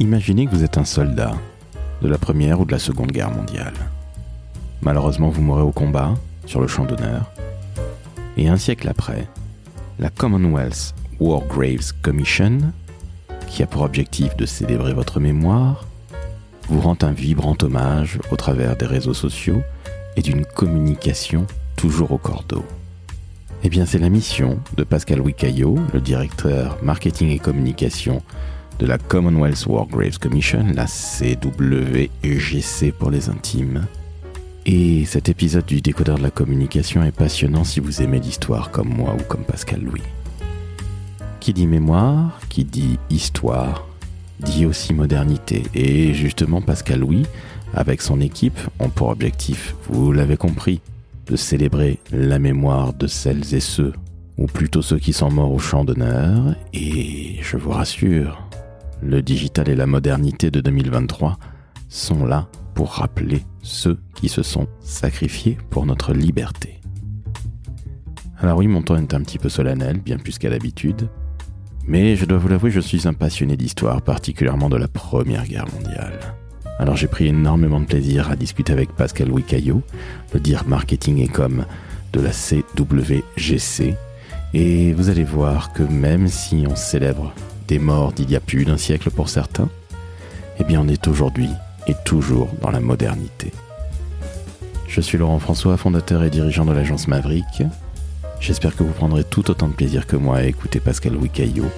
Imaginez que vous êtes un soldat de la Première ou de la Seconde Guerre mondiale. Malheureusement, vous mourrez au combat, sur le champ d'honneur. Et un siècle après, la Commonwealth War Graves Commission, qui a pour objectif de célébrer votre mémoire, vous rend un vibrant hommage au travers des réseaux sociaux et d'une communication toujours au cordeau. Eh bien, c'est la mission de Pascal Wicaillot, le directeur marketing et communication de la Commonwealth War Graves Commission, la CWGC pour les intimes. Et cet épisode du décodeur de la communication est passionnant si vous aimez l'histoire comme moi ou comme Pascal Louis. Qui dit mémoire, qui dit histoire, dit aussi modernité. Et justement, Pascal Louis, avec son équipe, ont pour objectif, vous l'avez compris, de célébrer la mémoire de celles et ceux, ou plutôt ceux qui sont morts au champ d'honneur. Et je vous rassure, le digital et la modernité de 2023 sont là pour rappeler ceux qui se sont sacrifiés pour notre liberté. Alors oui, mon temps est un petit peu solennel, bien plus qu'à l'habitude, mais je dois vous l'avouer, je suis un passionné d'histoire, particulièrement de la Première Guerre mondiale. Alors j'ai pris énormément de plaisir à discuter avec Pascal Wicaillot, le dire marketing et com de la CWGC, et vous allez voir que même si on célèbre des morts d'il y a plus d'un siècle pour certains, eh bien on est aujourd'hui et toujours dans la modernité. Je suis Laurent François, fondateur et dirigeant de l'agence Maverick. J'espère que vous prendrez tout autant de plaisir que moi à écouter Pascal Wicaillot.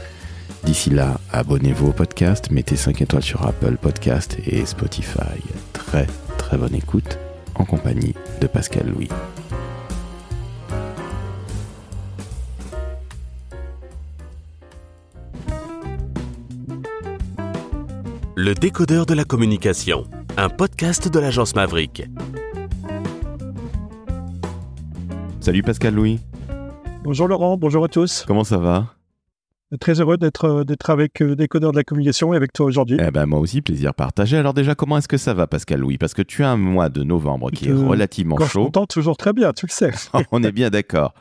D'ici là, abonnez-vous au podcast, mettez 5 étoiles sur Apple Podcast et Spotify. Très très bonne écoute en compagnie de Pascal Louis. Le décodeur de la communication, un podcast de l'agence Maverick. Salut Pascal Louis. Bonjour Laurent, bonjour à tous. Comment ça va? Très heureux d'être d'être avec euh, Décodeur de la communication et avec toi aujourd'hui. Eh ben moi aussi, plaisir partagé. Alors déjà, comment est-ce que ça va Pascal Louis? Parce que tu as un mois de novembre qui est Euh, relativement je chaud. t'entends toujours très bien, tu le sais. On est bien d'accord.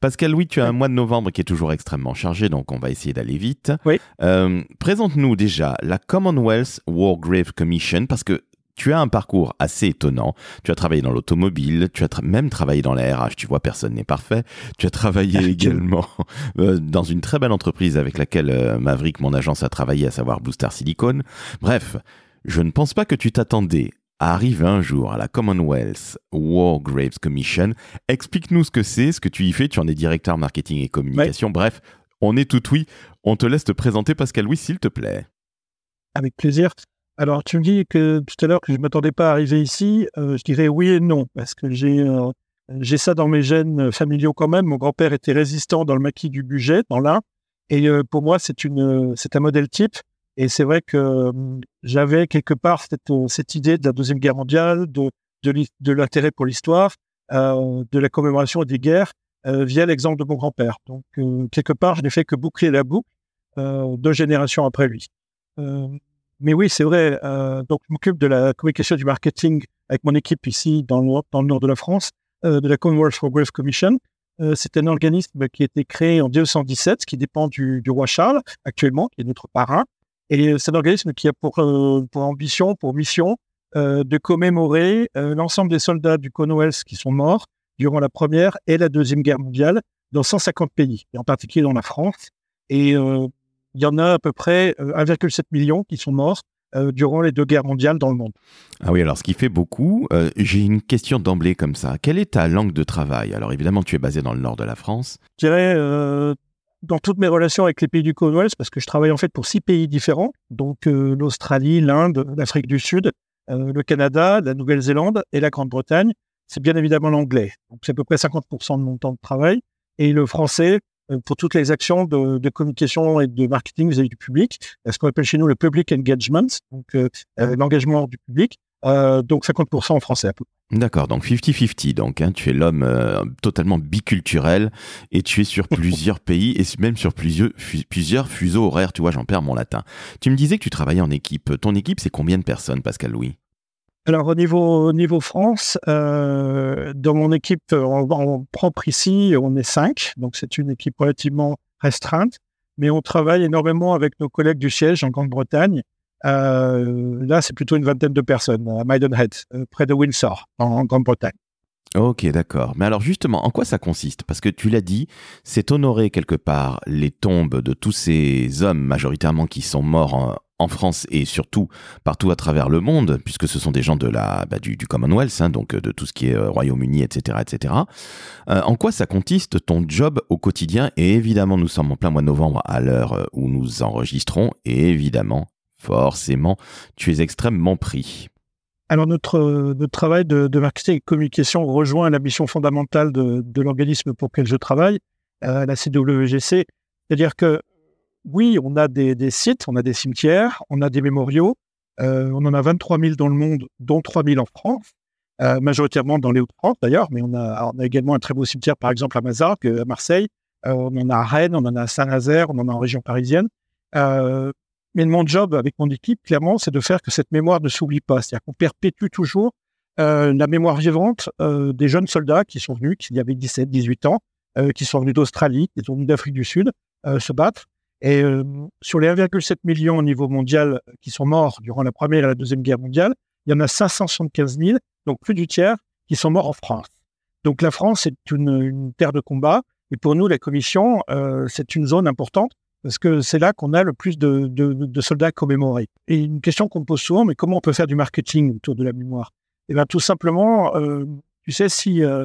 Pascal Louis, tu as un mois de novembre qui est toujours extrêmement chargé, donc on va essayer d'aller vite. Oui. Euh, Présente-nous déjà la Commonwealth War Grave Commission, parce que tu as un parcours assez étonnant. Tu as travaillé dans l'automobile, tu as tra- même travaillé dans la RH, tu vois, personne n'est parfait. Tu as travaillé également euh, dans une très belle entreprise avec laquelle euh, Maverick, mon agence, a travaillé, à savoir Blue Star Silicon. Bref, je ne pense pas que tu t'attendais à arriver un jour à la Commonwealth War Graves Commission. Explique-nous ce que c'est, ce que tu y fais. Tu en es directeur marketing et communication. Bref, on est tout oui. On te laisse te présenter, Pascal Louis, s'il te plaît. Avec plaisir. Alors, tu me dis que tout à l'heure que je ne m'attendais pas à arriver ici. Euh, je dirais oui et non, parce que j'ai euh, j'ai ça dans mes gènes euh, familiaux quand même. Mon grand-père était résistant dans le maquis du budget, dans l'Ain. Et euh, pour moi, c'est un modèle type. Et c'est vrai que euh, j'avais quelque part cette, euh, cette idée de la Deuxième Guerre mondiale, de, l'intérêt pour l'histoire, euh, de la commémoration des guerres, euh, via l'exemple de mon grand-père. Donc, quelque part, je n'ai fait que boucler la boucle deux générations après lui. Mais oui, c'est vrai. donc, je m'occupe de la communication du marketing avec mon équipe ici dans le, dans le nord de la France, de la Commonwealth Growth Commission. C'est un organisme qui a été créé en 1917, qui dépend du, du roi Charles actuellement, qui est notre parrain. Et c'est un organisme qui a pour, euh, pour ambition, pour mission, euh, de commémorer euh, l'ensemble des soldats du Commonwealth qui sont morts durant la Première et la Deuxième Guerre mondiale dans 150 pays, et en particulier dans la France. Et il y en a à peu près euh, 1,7 million qui sont morts durant les deux guerres mondiales dans le monde. Ah oui, alors ce qui fait beaucoup, euh, j'ai une question d'emblée comme ça. Quelle est ta langue de travail? Alors évidemment, tu es basé dans le nord de la France. Je dirais, euh, dans toutes mes relations avec les pays du Commonwealth, parce que je travaille en fait pour six pays différents, donc euh, l'Australie, l'Inde, l'Afrique du Sud, euh, le Canada, la Nouvelle-Zélande et la Grande-Bretagne, c'est bien évidemment l'anglais. Donc c'est à peu près 50% de mon temps de travail. Et le français, euh, pour toutes les actions de, de communication et de marketing vis-à-vis du public, ce qu'on appelle chez nous le public engagement, donc euh, euh, l'engagement du public, euh, donc 50% en français à peu près. D'accord, donc 50-50, donc hein, tu es l'homme euh, totalement biculturel et tu es sur plusieurs pays et même sur plusieurs, fu- plusieurs fuseaux horaires, tu vois, j'en perds mon latin. Tu me disais que tu travaillais en équipe. Ton équipe, c'est combien de personnes, Pascal Louis? Alors au niveau, au niveau France, euh, dans mon équipe en, en propre ici, on est cinq, donc c'est une équipe relativement restreinte, mais on travaille énormément avec nos collègues du siège en Grande-Bretagne là, c'est plutôt une vingtaine de personnes à Maidenhead, près de Windsor, en Grande-Bretagne. Ok, d'accord. Mais alors justement, en quoi ça consiste? Parce que tu l'as dit, c'est honorer quelque part les tombes de tous ces hommes majoritairement qui sont morts en, France et surtout partout à travers le monde, puisque ce sont des gens de la, bah, du, Commonwealth, hein, donc de tout ce qui est euh, Royaume-Uni, etc. etc. Euh, en quoi ça consiste ton job au quotidien? Et évidemment, nous sommes en plein mois de novembre à l'heure euh, où nous enregistrons, et évidemment, forcément, tu es extrêmement pris. Alors notre, notre travail de, marketing et communication rejoint la mission fondamentale de, l'organisme pour lequel je travaille, euh, la CWGC. C'est-à-dire que oui, on a des, sites, on a des cimetières, on a des mémoriaux, euh, on en a 23 000 dans le monde, dont 3 000 en France, euh, majoritairement dans les Hauts-de-France d'ailleurs, mais on a, a également un très beau cimetière par exemple à Mazargues, à Marseille, euh, on en a à Rennes, on en a à Saint-Nazaire, on en a en région parisienne. Mais mon job avec mon équipe, clairement, c'est de faire que cette mémoire ne s'oublie pas. C'est-à-dire qu'on perpétue toujours euh, la mémoire vivante euh, des jeunes soldats qui sont venus, qui avaient 17, 18 ans, euh, qui sont venus d'Australie, qui sont venus d'Afrique du Sud, se battre. Et sur les 1,7 million au niveau mondial qui sont morts durant la Première et la Deuxième Guerre mondiale, il y en a 575 000, donc plus du tiers, qui sont morts en France. Donc la France est une, terre de combat. Et pour nous, la Commission, c'est une zone importante parce que c'est là qu'on a le plus de, soldats commémorés. Et une question qu'on me pose souvent, mais comment on peut faire du marketing autour de la mémoire? Eh bien, tout simplement, euh, tu sais, si, euh,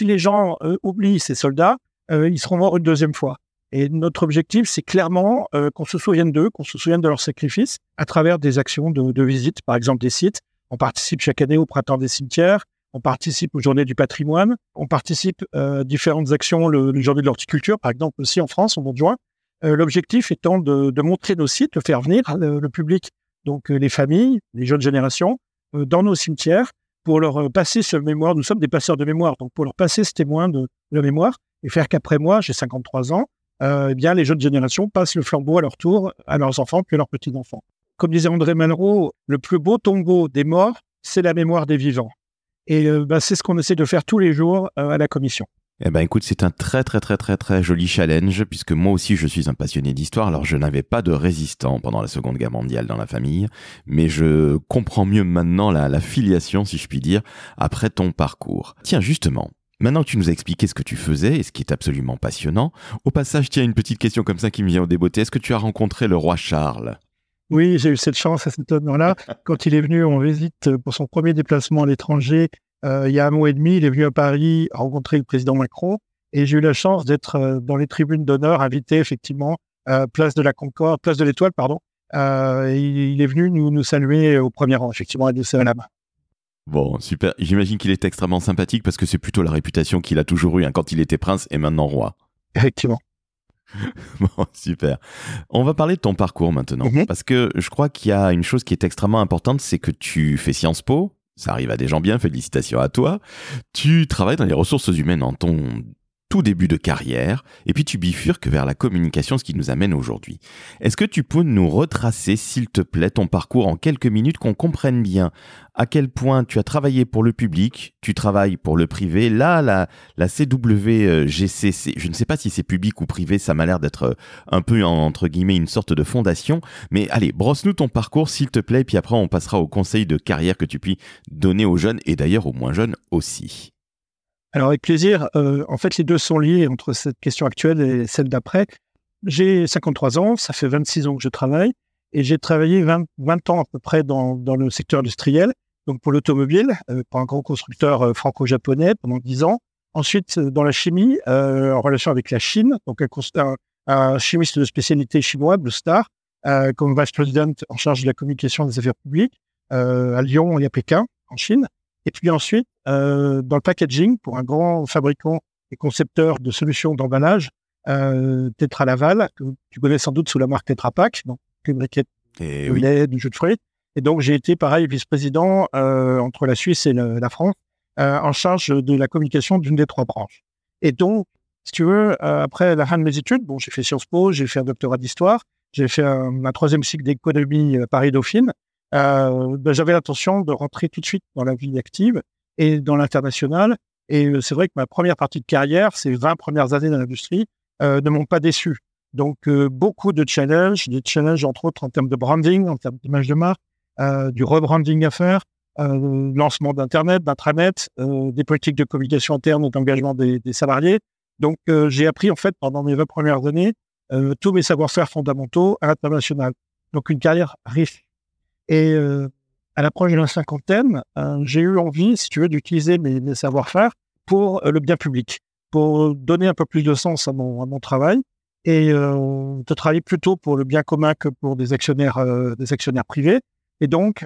les gens euh, oublient ces soldats, ils seront morts une deuxième fois. Et notre objectif, c'est clairement qu'on se souvienne d'eux, qu'on se souvienne de leurs sacrifices à travers des actions de, de visite, par exemple des sites. On participe chaque année au printemps des cimetières, on participe aux journées du patrimoine, on participe à différentes actions, le, le de l'horticulture, par exemple aussi en France, mois de juin. Euh, l'objectif étant de, montrer nos sites, de faire venir le, le public, donc euh, les familles, les jeunes générations, euh, dans nos cimetières pour leur passer ce mémoire. Nous sommes des passeurs de mémoire, donc pour leur passer ce témoin de, mémoire et faire qu'après moi, j'ai 53 ans, euh, eh bien les jeunes générations passent le flambeau à leur tour à leurs enfants puis à leurs petits-enfants. Comme disait André Malraux, le plus beau tombeau des morts, c'est la mémoire des vivants. Et euh, bah, c'est ce qu'on essaie de faire tous les jours euh, à la commission. Eh ben écoute, c'est un très très très très très joli challenge puisque moi aussi je suis un passionné d'histoire. Alors je n'avais pas de résistant pendant la Seconde Guerre mondiale dans la famille, mais je comprends mieux maintenant la, filiation, si je puis dire, après ton parcours. Tiens, justement, Maintenant que tu nous as expliqué ce que tu faisais et ce qui est absolument passionnant, au passage, tiens, une petite question comme ça qui me vient au débeauté. Est-ce que tu as rencontré le roi Charles? Oui, j'ai eu cette chance à cet honneur-là. Quand il est venu en visite pour son premier déplacement à l'étranger, euh, il y a un mois et demi, il est venu à Paris rencontrer le président Macron et j'ai eu la chance d'être euh, dans les tribunes d'honneur, invité effectivement, euh, place de la Concorde, place de l'Étoile, pardon. Euh, il est venu nous, nous saluer au premier rang, effectivement, et nous serrer la main. Bon, super. J'imagine qu'il est extrêmement sympathique parce que c'est plutôt la réputation qu'il a toujours eue hein, quand il était prince et maintenant roi. Effectivement. bon, super. On va parler de ton parcours maintenant Mhm. parce que je crois qu'il y a une chose qui est extrêmement importante, c'est que tu fais Sciences Po. Ça arrive à des gens bien, félicitations à toi. Tu travailles dans les ressources humaines en ton tout début de carrière, et puis tu bifurques vers la communication, ce qui nous amène aujourd'hui. Est-ce que tu peux nous retracer, s'il te plaît, ton parcours en quelques minutes, qu'on comprenne bien à quel point tu as travaillé pour le public, tu travailles pour le privé. Là, la, la CWGC, je ne sais pas si c'est public ou privé, ça m'a l'air d'être euh, un peu, entre guillemets, une sorte de fondation. Mais allez, brosse-nous ton parcours, s'il te plaît, puis après on passera au conseil de carrière que tu puis donner aux jeunes, et d'ailleurs aux moins jeunes aussi. Alors avec plaisir. Euh, en fait, les deux sont liés entre cette question actuelle et celle d'après. J'ai 53 ans, ça fait 26 ans que je travaille et j'ai travaillé 20, 20 ans à peu près dans, dans le secteur industriel, donc pour l'automobile, euh, pour un grand constructeur euh, franco-japonais pendant 10 ans. Ensuite, euh, dans la chimie, euh, en relation avec la Chine, donc un, un, chimiste de spécialité chinois, Blue Star, comme vice president en charge de la communication des affaires publiques à Lyon et à Pékin, en Chine. Et puis ensuite, euh, dans le packaging, pour un grand fabricant et concepteur de solutions d'emballage, euh, Tetra Laval, que tu connais sans doute sous la marque Tetra Pak, donc les briquettes Et de oui. lait, du jus de fruits. Et donc, j'ai été pareil vice-président euh, entre la Suisse et le- la France, euh, en charge de la communication d'une des trois branches. Et donc, si tu veux, euh, après la fin de mes études, bon, j'ai fait Sciences Po, j'ai fait un doctorat d'histoire, j'ai fait un, un troisième cycle d'économie euh, Paris-Dauphine. Euh, ben, J'avais l'intention de rentrer tout de suite dans la vie active et dans l'international. Et euh, c'est vrai que ma première partie de carrière, ces 20 premières années dans l'industrie, euh, ne m'ont pas déçu. Donc, beaucoup de challenges, des challenges entre autres en termes de branding, en termes d'image de marque, du rebranding à faire, lancement d'Internet, d'intranet, des politiques de communication interne et d'engagement des, des, salariés. Donc, j'ai appris en fait pendant mes 20 premières années tous mes savoir-faire fondamentaux à l'international. Donc, une carrière riche. Et à l'approche de la cinquantaine, euh, j'ai eu envie, si tu veux, d'utiliser mes, savoir-faire pour euh, le bien public, pour donner un peu plus de sens à mon, travail et euh, de travailler plutôt pour le bien commun que pour des actionnaires, des actionnaires privés. Et donc,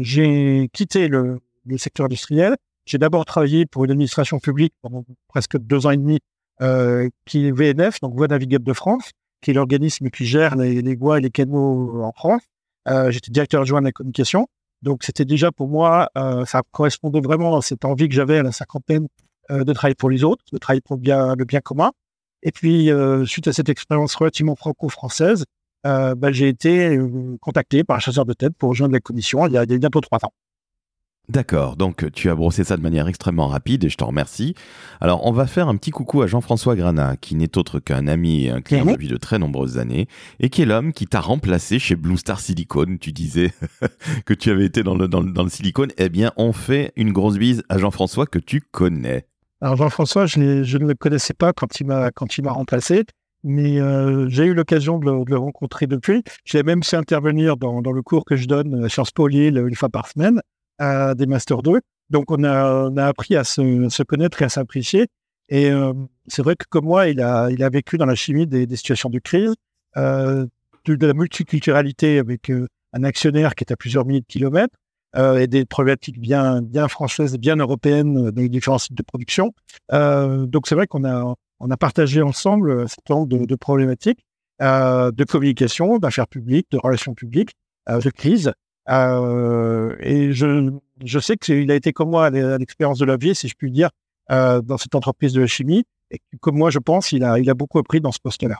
j'ai quitté le, secteur industriel. J'ai d'abord travaillé pour une administration publique pendant presque deux ans et demi, qui est VNF, donc Voie Navigable de France, qui est l'organisme qui gère les, les voies et les canaux en France. J'étais directeur adjoint de la communication. Donc c'était déjà pour moi, euh, ça correspondait vraiment à cette envie que j'avais à la cinquantaine euh, de travailler pour les autres, de travailler pour le bien, le bien commun. Et puis euh, suite à cette expérience relativement franco-française, bah, j'ai été contacté par un chasseur de tête pour rejoindre la commission il y a, il y a bientôt trois ans. D'accord, donc tu as brossé ça de manière extrêmement rapide et je t'en remercie. Alors on va faire un petit coucou à Jean-François Granat, qui n'est autre qu'un ami et un client depuis de très nombreuses années, et qui est l'homme qui t'a remplacé chez Blue Star Silicon. Tu disais que tu avais été dans le, dans, le silicone. Eh bien, on fait une grosse bise à Jean-François que tu connais. Alors Jean-François, je, je, ne le connaissais pas quand il m'a quand il m'a remplacé, mais euh, j'ai eu l'occasion de, le rencontrer depuis. Je l'ai même fait intervenir dans, dans, le cours que je donne à Sciences Po Lille une fois par semaine à des Master 2. Donc, on a, on a appris à se, se connaître et à s'apprécier. Et euh, c'est vrai que comme moi, il a, il a vécu dans la chimie des, des situations de crise, euh, de, la multiculturalité avec euh, un actionnaire qui est à plusieurs milliers de kilomètres euh, et des problématiques bien, bien françaises bien européennes dans les différents sites de production. donc, c'est vrai qu'on a, on a partagé ensemble certain nombre de, de problématiques de communication, d'affaires publiques, de relations publiques, de crise. Euh, et je, je sais qu'il a été comme moi à l'expérience de la vie, si je puis dire, euh, dans cette entreprise de la chimie. Et comme moi, je pense, il a, il a beaucoup appris dans ce poste-là.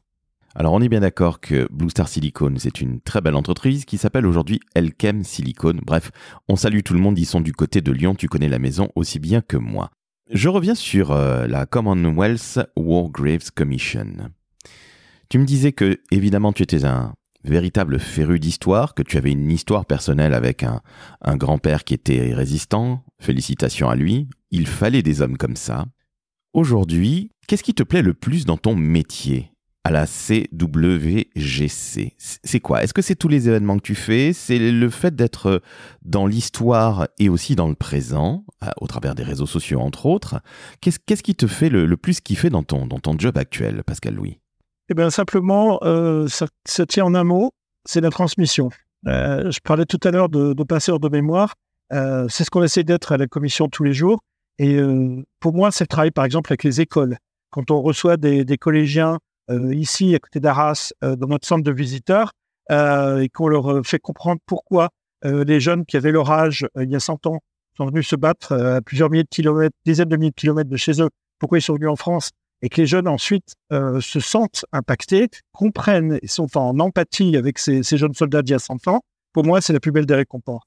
Alors on est bien d'accord que Blue Star Silicon, c'est une très belle entreprise qui s'appelle aujourd'hui Elkem Silicon. Bref, on salue tout le monde, ils sont du côté de Lyon, tu connais la maison aussi bien que moi. Je reviens sur euh, la Commonwealth War Graves Commission. Tu me disais que, évidemment, tu étais un véritable féru d'histoire, que tu avais une histoire personnelle avec un, un grand-père qui était résistant. Félicitations à lui. Il fallait des hommes comme ça. Aujourd'hui, qu'est-ce qui te plaît le plus dans ton métier? À la CWGC C'est quoi? Est-ce que c'est tous les événements que tu fais? C'est le fait d'être dans l'histoire et aussi dans le présent, au travers des réseaux sociaux entre autres. Qu'est-ce qui te fait le, le plus kiffer dans ton, dans ton job actuel, Pascal Louis? Eh bien, simplement, euh, ça, tient en un mot, c'est la transmission. Euh, je parlais tout à l'heure de, de passeurs de mémoire. Euh, c'est ce qu'on essaie d'être à la commission tous les jours. Et pour moi, c'est le travail, par exemple, avec les écoles. Quand on reçoit des, des collégiens ici, à côté d'Arras, dans notre centre de visiteurs, et qu'on leur fait comprendre pourquoi les jeunes qui avaient leur âge il y a 100 ans sont venus se battre à plusieurs milliers de kilomètres, dizaines de milliers de kilomètres de chez eux, pourquoi ils sont venus en France et que les jeunes ensuite euh, se sentent impactés, comprennent et sont en empathie avec ces, jeunes soldats d'il y a 100 ans, pour moi, c'est la plus belle des récompenses.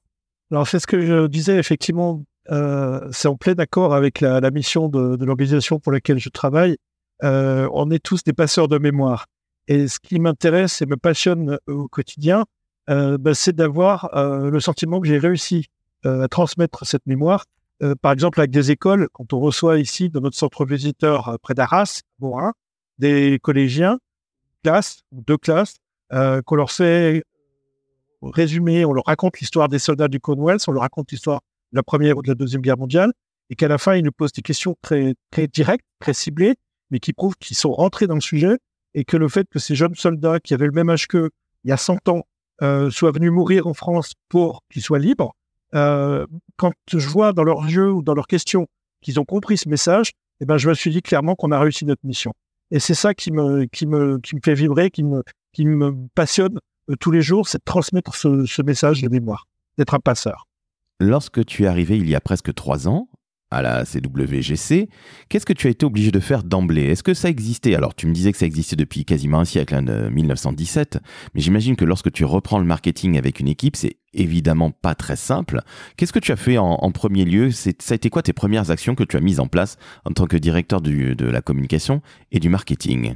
Alors, c'est ce que je disais, effectivement, euh, c'est en plein accord avec la, mission de, l'organisation pour laquelle je travaille. Euh, on est tous des passeurs de mémoire. Et ce qui m'intéresse et me passionne au quotidien, ben, c'est d'avoir le sentiment que j'ai réussi à transmettre cette mémoire euh, par exemple, avec des écoles, quand on reçoit ici, dans notre centre visiteur euh, près d'Arras, des collégiens, classe, deux classes, euh, qu'on leur fait résumer, on leur raconte l'histoire des soldats du Commonwealth, on leur raconte l'histoire de la Première ou de la Deuxième Guerre mondiale, et qu'à la fin, ils nous posent des questions très, très directes, très ciblées, mais qui prouvent qu'ils sont rentrés dans le sujet, et que le fait que ces jeunes soldats qui avaient le même âge qu'eux, il y a 100 ans, soient venus mourir en France pour qu'ils soient libres, euh, quand je vois dans leurs yeux ou dans leurs questions qu'ils ont compris ce message, eh ben, je me suis dit clairement qu'on a réussi notre mission. Et c'est ça qui me, qui me, qui me fait vibrer, qui me, qui me passionne euh, tous les jours, c'est de transmettre ce, ce message de mémoire, d'être un passeur. Lorsque tu es arrivé il y a presque trois ans, à la CWGC, qu'est-ce que tu as été obligé de faire d'emblée? Est-ce que ça existait? Alors, tu me disais que ça existait depuis quasiment un siècle, hein, de 1917, mais j'imagine que lorsque tu reprends le marketing avec une équipe, c'est évidemment pas très simple. Qu'est-ce que tu as fait en, premier lieu? Ça a été quoi tes premières actions que tu as mises en place en tant que directeur de la communication et du marketing?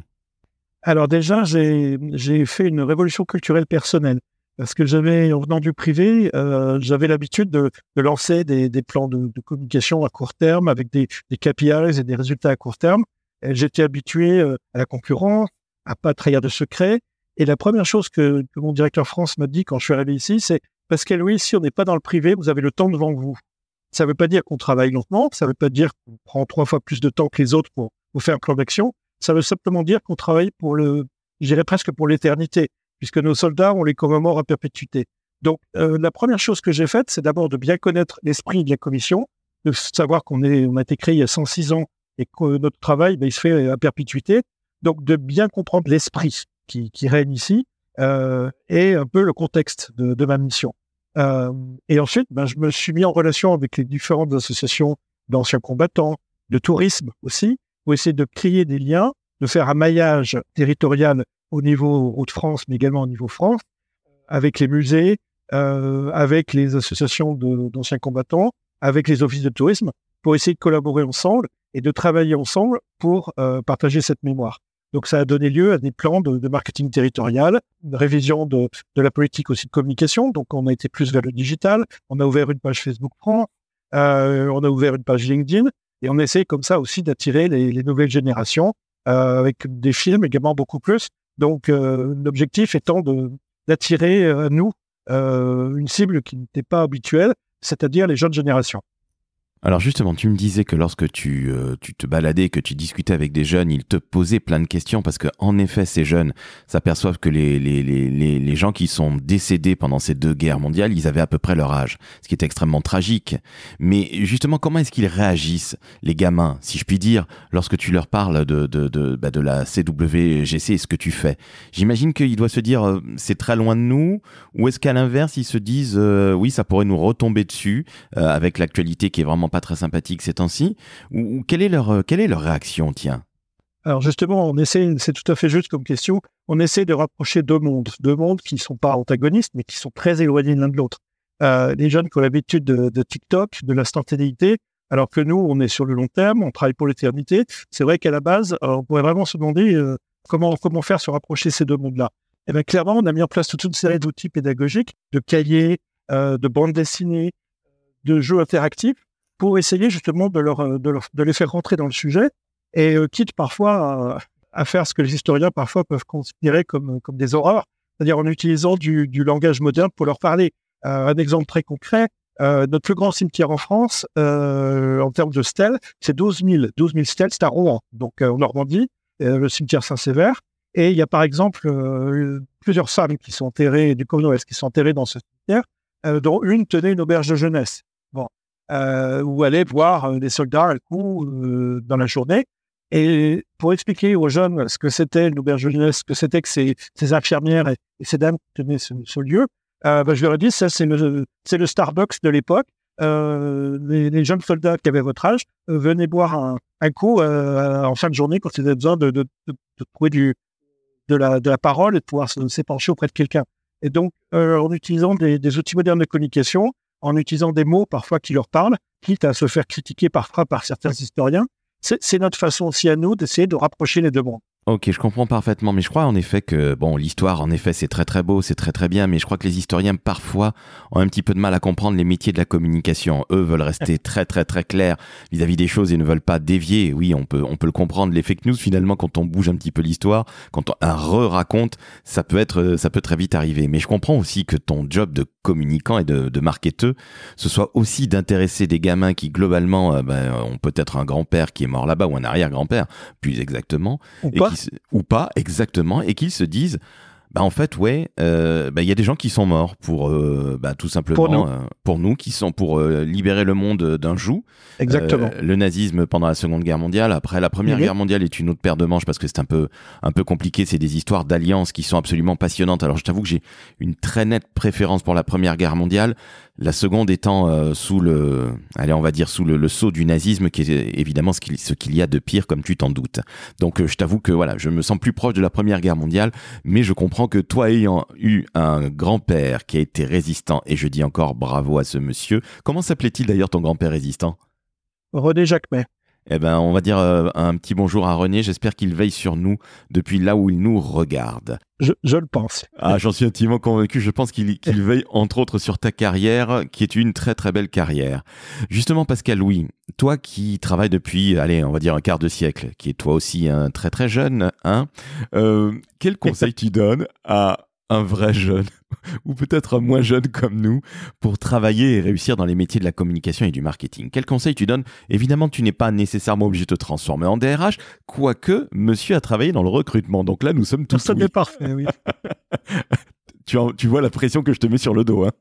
Alors déjà, j'ai fait une révolution culturelle personnelle. Parce que j'avais, en venant du privé, euh, j'avais l'habitude de, de, lancer des, des plans de, de, communication à court terme avec des, des KPIs et des résultats à court terme. J'étais habitué euh, à la concurrence, à pas trahir de secret. Et la première chose que, que mon directeur France m'a dit quand je suis arrivé ici, c'est Pascal Louis, si on n'est pas dans le privé, vous avez le temps devant vous. Ça ne veut pas dire qu'on travaille lentement, ça ne veut pas dire qu'on prend trois fois plus de temps que les autres pour, pour faire un plan d'action. Ça veut simplement dire qu'on travaille pour le, j'irais presque pour l'éternité puisque nos soldats, on les commémore à perpétuité. Donc, euh, la première chose que j'ai faite, c'est d'abord de bien connaître l'esprit de la commission, de savoir qu'on a été créé il y a 106 ans et que notre travail, ben, il se fait à perpétuité. Donc, de bien comprendre l'esprit qui, règne ici euh, et un peu le contexte de, ma mission. Euh, et ensuite, ben, je me suis mis en relation avec les différentes associations d'anciens combattants, de tourisme aussi, pour essayer de créer des liens, de faire un maillage territorial au niveau Hauts-de-France, mais également au niveau France, avec les musées, euh, avec les associations d'anciens combattants, avec les offices de tourisme, pour essayer de collaborer ensemble et de travailler ensemble pour euh, partager cette mémoire. Donc ça a donné lieu à des plans de, marketing territorial, une révision de, de, la politique aussi de communication. Donc on a été plus vers le digital, on a ouvert une page Facebook France, euh, on a ouvert une page LinkedIn, et on essaie comme ça aussi d'attirer les, les, nouvelles générations avec des films également beaucoup plus donc, euh, l'objectif étant d'attirer à nous euh, une cible qui n'était pas habituelle, c'est-à-dire les jeunes générations. Alors justement, tu me disais que lorsque tu, euh, tu te baladais, que tu discutais avec des jeunes, ils te posaient plein de questions parce que en effet, ces jeunes s'aperçoivent que les, les, les, les, gens qui sont décédés pendant ces deux guerres mondiales, ils avaient à peu près leur âge, ce qui est extrêmement tragique. Mais justement, comment est-ce qu'ils réagissent, les gamins, si je puis dire, lorsque tu leur parles de, de, de, bah, de la CWGC et ce que tu fais? J'imagine qu'ils doivent se dire, euh, c'est très loin de nous, ou est-ce qu'à l'inverse, ils se disent, euh, oui, ça pourrait nous retomber dessus, avec l'actualité qui est vraiment pas très sympathique ces temps-ci ou, quelle est leur euh, quelle est leur réaction Tiens? Alors justement, on essaie, c'est tout à fait juste comme question. On essaie de rapprocher deux mondes, deux mondes qui ne sont pas antagonistes, mais qui sont très éloignés l'un de l'autre. Euh, les jeunes qui ont l'habitude de, TikTok, de l'instantanéité, alors que nous, on est sur le long terme, on travaille pour l'éternité. C'est vrai qu'à la base, euh, on pourrait vraiment se demander comment comment faire se rapprocher ces deux mondes-là. Et eh bien clairement, on a mis en place toute une série d'outils pédagogiques, de cahiers, de bandes dessinées, de jeux interactifs pour essayer justement euh, de, les faire rentrer dans le sujet et euh, quitte parfois à, faire ce que les historiens parfois peuvent considérer comme, comme des horreurs, c'est-à-dire en utilisant du, langage moderne pour leur parler. Euh, un exemple très concret, euh, notre plus grand cimetière en France, euh, en termes de stèles, c'est 12 000. 12 000 stèles, c'est à Rouen, donc en Normandie, le cimetière Saint-Sévère. Et il y a par exemple plusieurs femmes qui sont enterrées du Commonwealth qui sont enterrées dans ce cimetière, dont une tenait une auberge de jeunesse euh, où aller voir euh, des soldats un coup euh, dans la journée. Et pour expliquer aux jeunes ce que c'était une auberge jeunesse, ce que c'était que ces, infirmières et, ces dames qui tenaient ce, lieu, euh, ben, je leur ai dit, ça c'est le, le Starbucks de l'époque. Euh, les, jeunes soldats qui avaient votre âge venaient boire un, coup en fin de journée quand ils avaient besoin de, trouver de, la, parole et de pouvoir s'épancher auprès de quelqu'un. Et donc, en utilisant des outils modernes de communication, en utilisant des mots parfois qui leur parlent, quitte à se faire critiquer parfois par certains historiens. C'est notre façon aussi à nous d'essayer de rapprocher les deux mondes. Ok, je comprends parfaitement, mais je crois en effet que bon, l'histoire, en effet, c'est très très beau, c'est très très bien, mais je crois que les historiens parfois ont un petit peu de mal à comprendre les métiers de la communication. Eux veulent rester très très très clairs vis-à-vis des choses et ne veulent pas dévier. Oui, on peut on peut le comprendre. Les fake news, finalement, quand on bouge un petit peu l'histoire, quand on un re-raconte, ça peut être ça peut très vite arriver. Mais je comprends aussi que ton job de communicant et de, de marketeur, ce soit aussi d'intéresser des gamins qui globalement euh, ben, ont peut-être un grand-père qui est mort là-bas ou un arrière-grand-père, plus exactement, et ou pas exactement, et qu'ils se disent bah en fait ouais euh, bah, il y a des gens qui sont morts pour euh, bah, tout simplement pour nous. Euh, pour nous. qui sont pour libérer le monde d'un joug. Exactement. Le nazisme pendant la seconde guerre mondiale. Après la première guerre mondiale est une autre paire de manches parce que c'est un peu un peu compliqué. C'est des histoires d'alliances qui sont absolument passionnantes. Alors je t'avoue que j'ai une très nette préférence pour la première guerre mondiale la seconde étant euh, sous le, allez, on va dire sous le, sceau du nazisme, qui est évidemment ce qu'il, ce qu'il y a de pire, comme tu t'en doutes. Donc, euh, je t'avoue que voilà, je me sens plus proche de la Première Guerre mondiale, mais je comprends que toi ayant eu un grand-père qui a été résistant, et je dis encore bravo à ce monsieur. Comment s'appelait-il d'ailleurs ton grand-père résistant? René Jacquemet. Eh ben, on va dire euh, un petit bonjour à René. J'espère qu'il veille sur nous depuis là où il nous regarde. Je, le pense. Ah, j'en suis intimement convaincu. Je pense qu'il veille entre autres sur ta carrière, qui est une très très belle carrière. Justement, Pascal Louis, toi qui travailles depuis, allez, on va dire un quart de siècle, qui est toi aussi un très très jeune, hein, euh, quel conseil tu donnes à un vrai jeune, ou peut-être un moins jeune comme nous, pour travailler et réussir dans les métiers de la communication et du marketing Quel conseil tu donnes? Évidemment, tu n'es pas nécessairement obligé de te transformer en DRH, quoique monsieur a travaillé dans le recrutement. Donc là, nous sommes tous. Ça oui. parfait, oui. tu, tu, vois la pression que je te mets sur le dos. Hein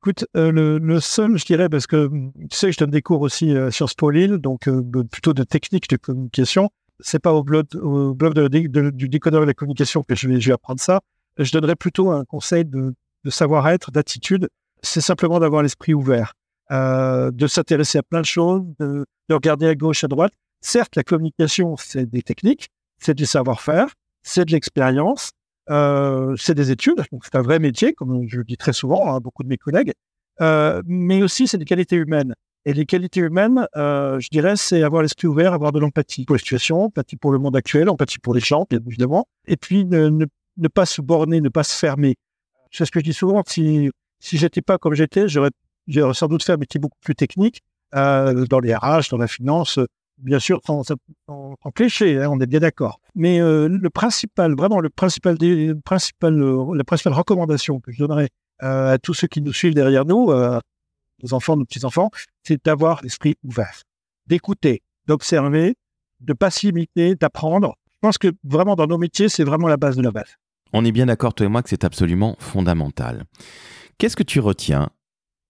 Écoute, euh, le, seul, je dirais, parce que tu sais, je donne des cours aussi euh, sur Spolil, donc euh, plutôt de technique de communication c'est pas au blog, du décodeur de la communication que je vais, apprendre ça. Je donnerais plutôt un conseil de, savoir-être, d'attitude. C'est simplement d'avoir l'esprit ouvert, euh, de s'intéresser à plein de choses, de, de, regarder à gauche, à droite. Certes, la communication, c'est des techniques, c'est du savoir-faire, c'est de l'expérience, euh, c'est des études, c'est un vrai métier, comme je le dis très souvent à beaucoup de mes collègues, euh, mais aussi c'est des qualités humaines. Et les qualités humaines, euh, je dirais, c'est avoir l'esprit ouvert, avoir de l'empathie pour les situations, empathie pour le monde actuel, empathie pour les gens, bien évidemment. Et puis, ne, pas se borner, ne pas se fermer. C'est ce que je dis souvent. Si, si j'étais pas comme j'étais, j'aurais, sans doute fait un métier beaucoup plus technique, euh, dans les RH, dans la finance, bien sûr, en cliché, hein, on est bien d'accord. Mais euh, le principal, vraiment, le principal, la principale recommandation que je donnerais à tous ceux qui nous suivent derrière nous, nos enfants, nos petits-enfants, c'est d'avoir l'esprit ouvert, d'écouter, d'observer, de pas s'imiter, d'apprendre. Je pense que vraiment dans nos métiers, c'est vraiment la base de la base. On est bien d'accord, toi et moi, que c'est absolument fondamental. Qu'est-ce que tu retiens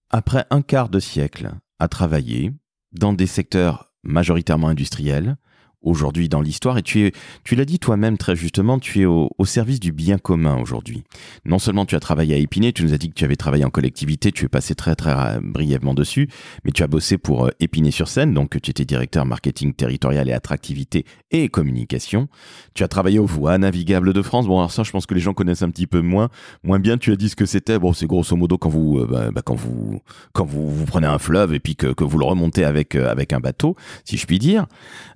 après un quart de siècle à travailler dans des secteurs majoritairement industriels, aujourd'hui dans l'histoire et tu l'as dit toi-même très justement, tu es au, service du bien commun aujourd'hui. Non seulement tu as travaillé à Épinay, tu nous as dit que tu avais travaillé en collectivité, tu es passé très très brièvement dessus, mais tu as bossé pour euh, Épinay-sur-Seine, donc tu étais directeur marketing territorial et attractivité et communication. Tu as travaillé aux voies navigables de France. Bon alors ça, je pense que les gens connaissent un petit peu moins, moins bien. Tu as dit ce que c'était. Bon, c'est grosso modo quand vous, euh, bah, bah, quand vous, quand vous, vous prenez un fleuve et puis que, vous le remontez avec euh, avec un bateau, si je puis dire.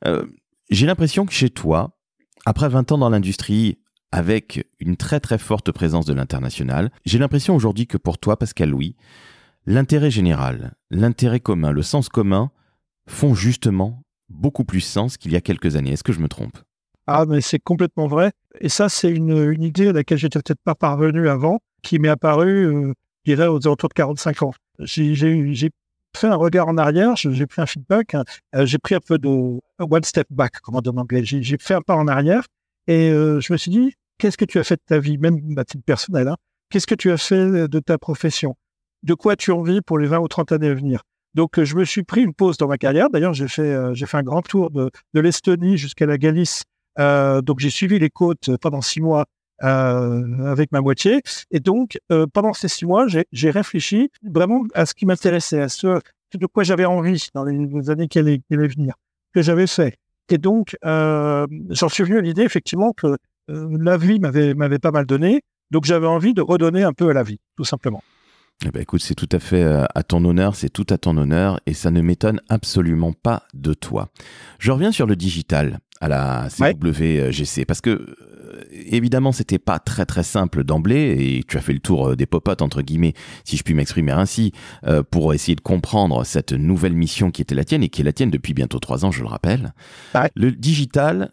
Euh, j'ai l'impression que chez toi, après 20 ans dans l'industrie, avec une très très forte présence de l'international, j'ai l'impression aujourd'hui que pour toi, Pascal Louis, l'intérêt général, l'intérêt commun, le sens commun font justement beaucoup plus sens qu'il y a quelques années. Est-ce que je me trompe? Ah, mais c'est complètement vrai. Et ça, c'est une, idée à laquelle j'étais peut-être pas parvenu avant, qui m'est apparue, euh, je dirais, aux alentours de 45 ans. J'ai fait un regard en arrière, j'ai pris un feedback, hein. euh, j'ai pris un peu de one step back, comme on en anglais. J'ai fait un pas en arrière et euh, je me suis dit, qu'est-ce que tu as fait de ta vie, même à titre personnel, hein, qu'est-ce que tu as fait de ta profession? De quoi tu as envie pour les 20 ou 30 années à venir? Donc, euh, je me suis pris une pause dans ma carrière. D'ailleurs, j'ai fait, fait un grand tour de l'Estonie jusqu'à la Galice. donc, j'ai suivi les côtes pendant six mois euh, avec ma moitié. Et donc, euh, pendant ces six mois, j'ai réfléchi vraiment à ce qui m'intéressait, à ce de quoi j'avais envie dans les, années qui allaient, venir, que j'avais fait. Et donc, euh, j'en suis venu à l'idée effectivement que euh, la vie m'avait pas mal donné, donc j'avais envie de redonner un peu à la vie, tout simplement. Eh ben écoute, c'est tout à fait euh, à ton honneur, c'est tout à ton honneur et ça ne m'étonne absolument pas de toi. Je reviens sur le digital à la CWGC parce que euh, évidemment c'était pas très très simple d'emblée et tu as fait le tour euh, des popotes entre guillemets si je puis m'exprimer ainsi pour essayer de comprendre cette nouvelle mission qui était la tienne et qui est la tienne depuis bientôt trois ans je le rappelle. Le digital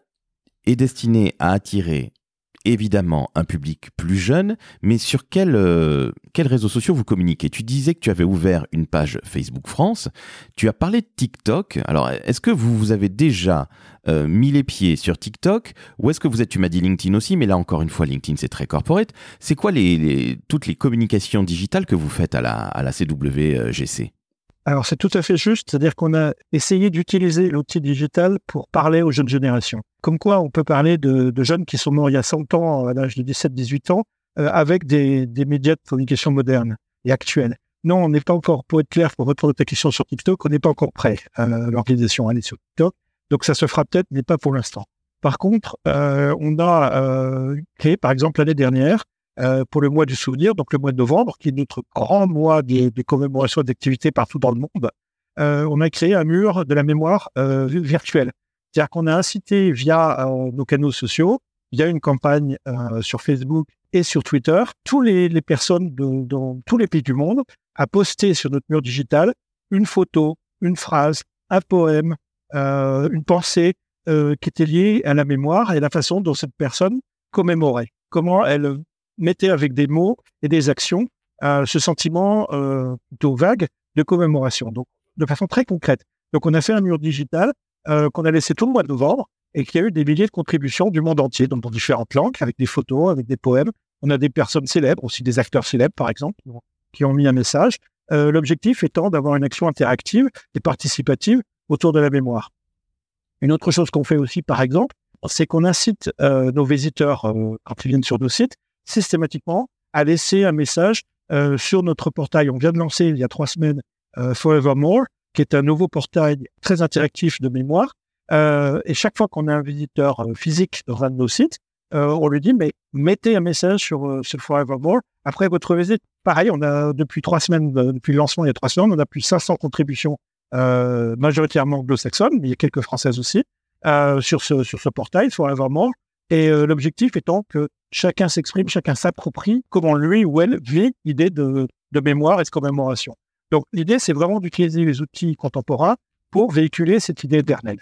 est destiné à attirer évidemment un public plus jeune, mais sur quels euh, réseaux sociaux vous communiquez? Tu disais que tu avais ouvert une page Facebook France, tu as parlé de TikTok. Alors, est-ce que vous, vous avez déjà euh, mis les pieds sur TikTok? Ou est-ce que vous êtes, tu m'as dit LinkedIn aussi, mais là encore une fois, LinkedIn c'est très corporate. C'est quoi toutes les communications digitales que vous faites à la, à la CWGC alors c'est tout à fait juste, c'est-à-dire qu'on a essayé d'utiliser l'outil digital pour parler aux jeunes générations. Comme quoi on peut parler de, jeunes qui sont morts il y a 100 ans, à l'âge de 17-18 ans, euh, avec des, médias de communication modernes et actuels. Non, on n'est pas encore, pour être clair, pour répondre à ta question sur TikTok, on n'est pas encore prêt à euh, l'organisation à aller sur TikTok. Donc ça se fera peut-être, mais pas pour l'instant. Par contre, euh, on a créé, par exemple, l'année dernière, euh, pour le mois du souvenir, donc le mois de novembre, qui est notre grand mois de, de commémoration d'activités partout dans le monde. on a créé un mur de la mémoire virtuelle. C'est-à-dire qu'on a incité via nos canaux sociaux, via une campagne sur Facebook et sur Twitter, tous les, personnes dans tous les pays du monde à poster sur notre mur digital une photo, une phrase, un poème, une pensée qui était liée à la mémoire et la façon dont cette personne commémorait. Comment elle mettait avec des mots et des actions ce sentiment plutôt vague de commémoration. Donc, de façon très concrète. Donc, on a fait un mur digital qu'on a laissé tout le mois de novembre et qui a eu des milliers de contributions du monde entier, donc dans différentes langues, avec des photos, avec des poèmes. On a des personnes célèbres, aussi des acteurs célèbres, par exemple, qui ont mis un message. Euh, L'objectif étant d'avoir une action interactive et participative autour de la mémoire. Une autre chose qu'on fait aussi, par exemple, c'est qu'on incite euh, nos visiteurs, euh, quand ils viennent sur nos sites, systématiquement à laisser un message euh, sur notre portail. On vient de lancer il y a trois semaines euh, Forevermore, qui est un nouveau portail très interactif de mémoire, euh, et chaque fois qu'on a un visiteur euh, physique dans un de nos sites, on lui dit, mais mettez un message sur, sur Forevermore. Après votre visite, pareil, on a depuis trois semaines, depuis le lancement il y a trois semaines, on a plus de 500 contributions, majoritairement anglo-saxonnes, mais il y a quelques françaises aussi, sur, ce, sur ce portail Forevermore. Et l'objectif étant que chacun s'exprime, chacun s'approprie comment lui ou elle vit l'idée de, de mémoire et de commémoration. Donc l'idée, c'est vraiment d'utiliser les outils contemporains pour véhiculer cette idée éternelle.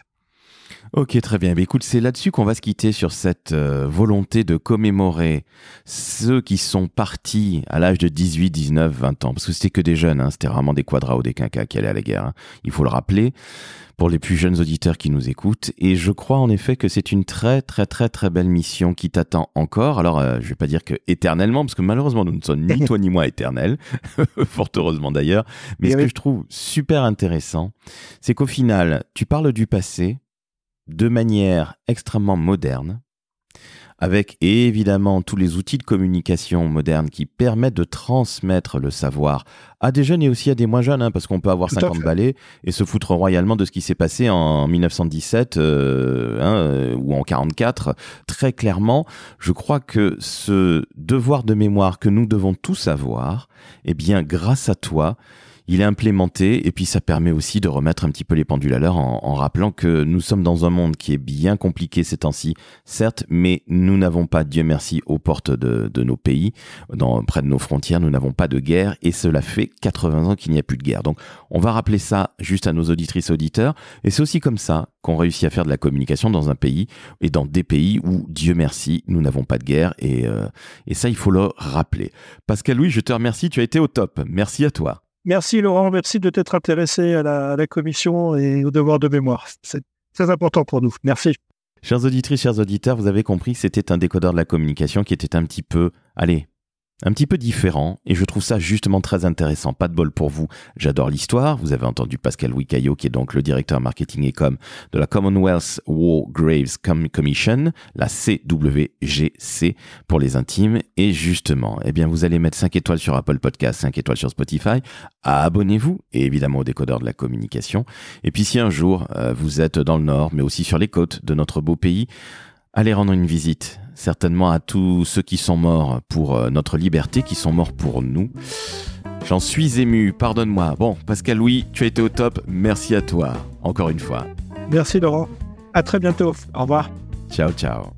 Ok, très bien. Mais écoute, c'est là-dessus qu'on va se quitter sur cette euh, volonté de commémorer ceux qui sont partis à l'âge de 18, 19, 20 ans. Parce que c'était que des jeunes, hein. c'était vraiment des quadras ou des quinquas qui allaient à la guerre. Hein. Il faut le rappeler pour les plus jeunes auditeurs qui nous écoutent. Et je crois en effet que c'est une très, très, très, très belle mission qui t'attend encore. Alors, euh, je vais pas dire que éternellement, parce que malheureusement, nous ne sommes ni toi ni moi éternels. Fort heureusement d'ailleurs. Mais ce que je trouve super intéressant, c'est qu'au final, tu parles du passé, de manière extrêmement moderne, avec évidemment tous les outils de communication modernes qui permettent de transmettre le savoir à des jeunes et aussi à des moins jeunes, hein, parce qu'on peut avoir 50 balais et se foutre royalement de ce qui s'est passé en 1917 euh, hein, euh, ou en 44. Très clairement, je crois que ce devoir de mémoire que nous devons tous avoir, eh bien, grâce à toi, il est implémenté et puis ça permet aussi de remettre un petit peu les pendules à l'heure en, rappelant que nous sommes dans un monde qui est bien compliqué ces temps-ci, certes, mais nous n'avons pas, Dieu merci, aux portes de, nos pays, près de nos frontières, nous n'avons pas de guerre et cela fait 80 ans qu'il n'y a plus de guerre. Donc on va rappeler ça juste à nos auditrices auditeurs et c'est aussi comme ça qu'on réussit à faire de la communication dans un pays et dans des pays où, Dieu merci, nous n'avons pas de guerre et, euh, et ça il faut le rappeler. Pascal Louis, je te remercie, tu as été au top. Merci à toi. Merci Laurent, merci de t'être intéressé à la, commission et au devoir de mémoire. C'est très important pour nous. Merci. Chers auditrices, chers auditeurs, vous avez compris que c'était un décodeur de la communication qui était un petit peu, allez, un petit peu différent et je trouve ça justement très intéressant. Pas de bol pour vous. J'adore l'histoire. Vous avez entendu Pascal Wicayo qui est donc le directeur marketing et com de la Commonwealth War Graves Commission, la CWGC pour les intimes. Et justement, eh bien, vous allez mettre 5 étoiles sur Apple Podcast, 5 étoiles sur Spotify. Abonnez-vous et évidemment au décodeur de la communication. Et puis si un jour euh, vous êtes dans le nord, mais aussi sur les côtes de notre beau pays, allez rendre une visite certainement à tous ceux qui sont morts pour euh, notre liberté, qui sont morts pour nous. J'en suis ému, pardonne-moi. Bon, Pascal Louis, tu as été au top, merci à toi, encore une fois. Merci Laurent, à très bientôt, au revoir. Ciao, ciao.